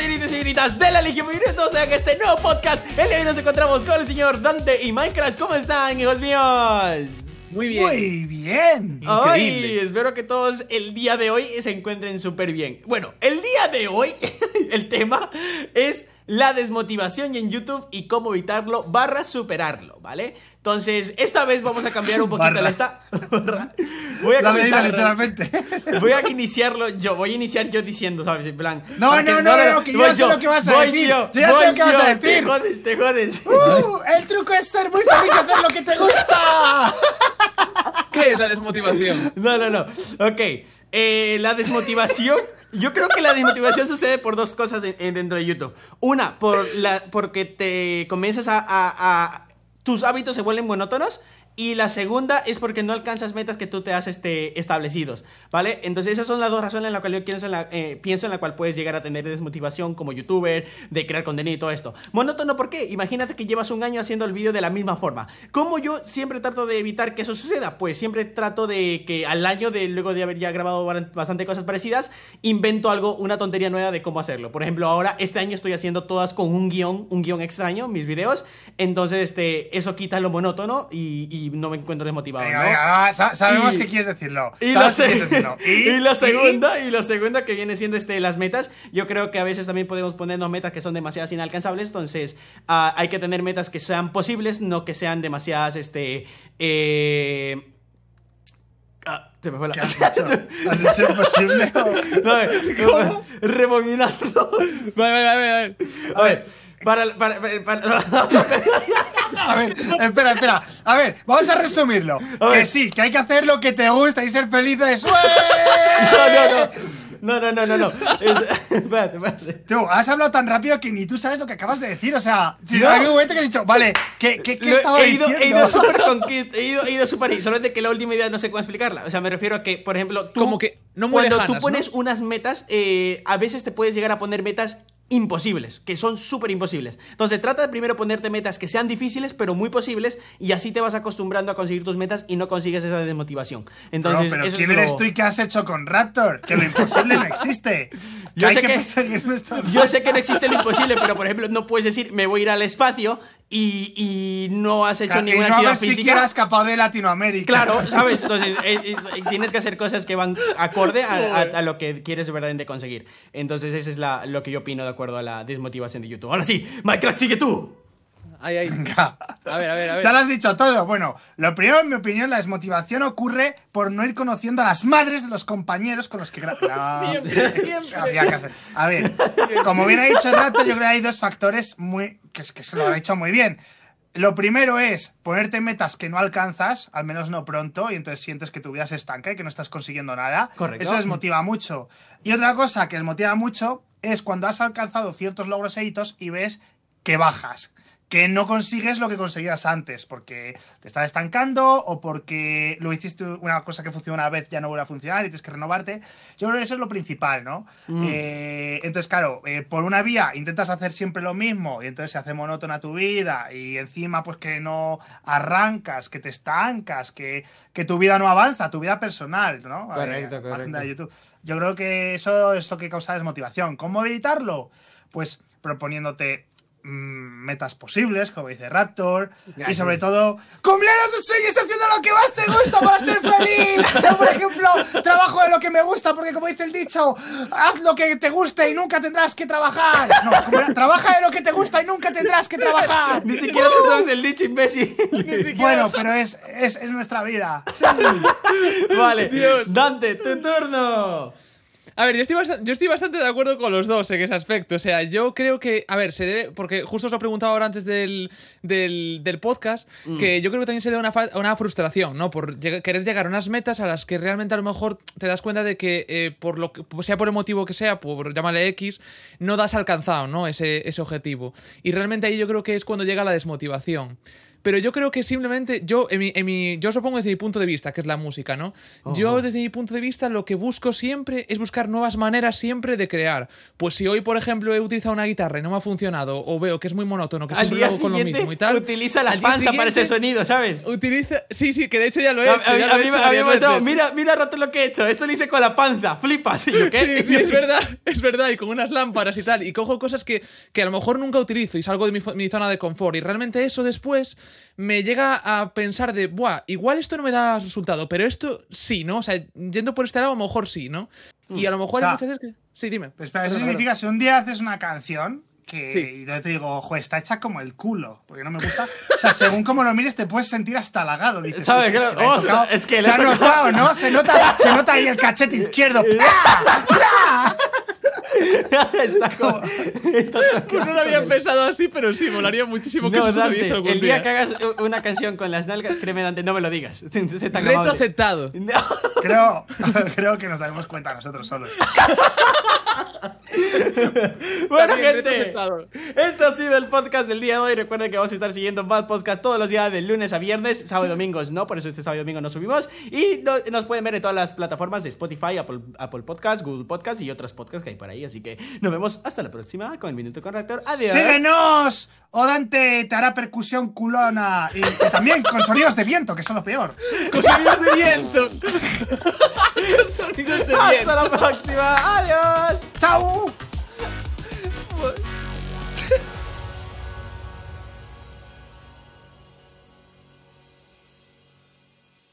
señoritas y señoritas de la Legión Bienvenidos a este nuevo podcast El día de hoy nos encontramos con el señor Dante y Minecraft ¿Cómo están, hijos míos? Muy bien. Muy bien. Ay, espero que todos el día de hoy se encuentren súper bien Bueno, el día de hoy, el tema es la desmotivación en YouTube y cómo evitarlo barra superarlo, ¿vale? Entonces, esta vez vamos a cambiar un poquito Barra. la esta. Voy a La medida, literalmente. Voy a iniciarlo yo, voy a iniciar yo diciendo, ¿sabes? En plan. No, para no, no, no, que yo voy sé lo que vas a voy decir. Yo, Yo ya sé lo que vas a yo, Te decir. jodes, te jodes. Uh, el truco es ser muy feliz y hacer lo que te gusta. ¿Qué es la desmotivación? No, no, no. Ok. eh, la desmotivación. Yo creo que la desmotivación sucede por dos cosas en- en- dentro de YouTube. Una, por la, porque te comienzas a, a- a- Tus hábitos se vuelven monótonos. Y la segunda es porque no alcanzas metas que tú te has este, establecidos, ¿vale? Entonces esas son las dos razones en las cuales yo pienso en, la, eh, pienso en la cual puedes llegar a tener desmotivación como youtuber, de crear contenido y todo esto. Monótono, ¿por qué? Imagínate que llevas un año haciendo el vídeo de la misma forma. ¿Cómo yo siempre trato de evitar que eso suceda? Pues siempre trato de que al año, de luego de haber ya grabado bastante cosas parecidas, invento algo, una tontería nueva de cómo hacerlo. Por ejemplo, ahora este año estoy haciendo todas con un guion, un guion extraño, mis videos. Entonces, este, eso quita lo monótono y no me encuentro desmotivado, Venga, ¿no? venga, sa- sabemos Y- que quieres decirlo. Y la, se- decirlo. y la segunda, y la segunda que viene siendo este, las metas, yo creo que a veces también podemos ponernos metas que son demasiadas inalcanzables, entonces ah, hay que tener metas que sean posibles, no que sean demasiadas, este, eh, ah, se me fue la... ¿Qué has dicho? ¿Has dicho imposible? o- No, a ver, Rebobinando. Vale, vale, vale. vale. A ver, para... para, para- para- A ver, espera, espera. A ver, vamos a resumirlo. A que sí, que hay que hacer lo que te gusta y ser felices. no, no, no. No, no, no, no, no. Es- Espérate, espérate. Tú, has hablado tan rápido que ni tú sabes lo que acabas de decir. O sea, si No. hay un momento que has dicho, vale, ¿qué, qué, qué Lo- estaba he ido, diciendo? he ido súper conquist- he ido, he ido súper solamente que la última idea no sé cómo explicarla. O sea, me refiero a que, por ejemplo, tú Como que no muy cuando lejanas, tú pones unas metas, eh, a veces te puedes llegar a poner metas imposibles, que son súper imposibles. Entonces, trata de primero ponerte metas que sean difíciles, pero muy posibles, y así te vas acostumbrando a conseguir tus metas y no consigues esa desmotivación. Entonces, No, pero eso ¿quién es eres lo- tú y qué has hecho con Raptor? Que lo imposible no existe. Yo sé que, que- perseguir nuestros Yo sé que no existe lo imposible, pero por ejemplo, no puedes decir me voy a ir al espacio y, y no has hecho y ninguna no actividad física. siquiera escapado de Latinoamérica. Claro, ¿sabes? Entonces es- es- tienes que hacer cosas que van acorde a, a- a lo que quieres verdaderamente conseguir. Entonces eso es la, lo que yo opino de acuerdo a la desmotivación de YouTube. Ahora sí, Minecraft, sigue tú. Ahí. Venga. A ver, a ver, a ver. Ya lo has dicho todo. Bueno, lo primero, en mi opinión, la desmotivación ocurre por no ir conociendo a las madres de los compañeros con los que gra- No, Siempre, siempre. había que hacer. A ver, como bien ha dicho el rato, yo creo que hay dos factores muy que, es que se lo ha dicho muy bien. Lo primero es ponerte metas que no alcanzas, al menos no pronto, y entonces sientes que tu vida se estanca y que no estás consiguiendo nada. Correcto. Eso desmotiva mucho. Y otra cosa que desmotiva mucho es cuando has alcanzado ciertos logros e hitos y ves que bajas. Que no consigues lo que conseguías antes, porque te estás estancando o porque lo hiciste una cosa que funcionó una vez ya no vuelve a funcionar y tienes que renovarte. Yo creo que eso es lo principal, ¿no? Eh, entonces, claro, eh, por una vía intentas hacer siempre lo mismo y entonces se hace monótona tu vida y encima pues que no arrancas, que te estancas, que, que tu vida no avanza, tu vida personal, ¿no? Correcto, Eh, correcto. de YouTube. Yo creo que eso es lo que causa desmotivación. ¿Cómo evitarlo? Pues proponiéndote mm, metas posibles, como dice Raptor, y Gracias. sobre todo, cumpliendo tus sueños haciendo lo que más te gusta para ser feliz. Yo, por ejemplo, trabajo de lo que me gusta, porque como dice el dicho, haz lo que te guste y nunca tendrás que trabajar. No, como trabaja de lo que te gusta y nunca tendrás que trabajar. Ni siquiera te sabes el dicho, imbécil. Bueno, pero es, es, es nuestra vida. vale, Dios. Dante, tu turno. A ver, yo estoy, bastante, yo estoy bastante de acuerdo con los dos en ese aspecto. O sea, yo creo que, a ver, se debe, porque justo os lo he preguntado ahora antes del, del, del podcast, que yo creo que también se debe a una, una frustración, ¿no? Por lleg- querer llegar a unas metas a las que realmente a lo mejor te das cuenta de que, eh, por lo que sea por el motivo que sea, por llámale X, no das alcanzado, ¿no? Ese, ese objetivo. Y realmente ahí yo creo que es cuando llega la desmotivación. Pero yo creo que simplemente yo, en mi, en mi- yo os lo pongo desde mi punto de vista, que es la música, ¿no? Yo desde mi punto de vista lo que busco siempre es buscar nuevas maneras siempre de crear. Pues si hoy, por ejemplo, he utilizado una guitarra y no me ha funcionado, o veo que es muy monótono, que Al siempre día lo hago con lo mismo y tal. utiliza la panza para ese sonido, ¿sabes? Utiliza. Sí, sí, que de hecho ya lo he hecho. mira, mira rato lo que he hecho. Esto lo hice con la panza. Flipas. Y yo, ¿qué? Sí, sí, es verdad, es verdad, y con unas lámparas y tal, y cojo cosas que, que a lo mejor nunca utilizo y salgo de mi zona de confort, y realmente eso después me llega a pensar de, buah, igual esto no me da resultado, pero esto sí, ¿no? O sea, yendo por este lado a lo mejor sí, ¿no? Y a lo mejor O sea, hay muchas veces que... Sí, dime. Pero espera, eso significa si un día haces una canción que Sí. y yo te digo, joder, está hecha como el culo, porque no me gusta. O sea, según como lo mires, te puedes sentir hasta halagado. Dices, ¿Sabes? "Sí, sí, Claro, que tocado". es que le se ha notado, ¿no? Se nota, se nota ahí el cachete izquierdo. ¡Pla! ¡Pla! está como- está Pues no lo había pensado así, pero sí, molaría muchísimo que No, eso Dante, algún el día día. que hagas una canción con las nalgas, créeme, Dante, no me lo digas. Se te ha Reto aceptado. No. Creo, creo que nos daremos cuenta nosotros solos. Bueno, gente, esto ha sido el podcast del día de hoy. Recuerden que vamos a estar siguiendo más podcast todos los días de lunes a viernes, sábado y domingos no, por eso este sábado y domingo no subimos. Y no- nos pueden ver en todas las plataformas de Spotify, Apple, Apple Podcast, Google Podcast y otros podcasts que hay por ahí. Así que nos vemos hasta la próxima con el Minuto con Reactor. Adiós. ¡Síguenos! O Dante te hará percusión culona y, y también con sonidos de viento, que son lo peor. Con sonidos de viento. Con sonidos de viento. Hasta la próxima. Adiós. ¡Chao!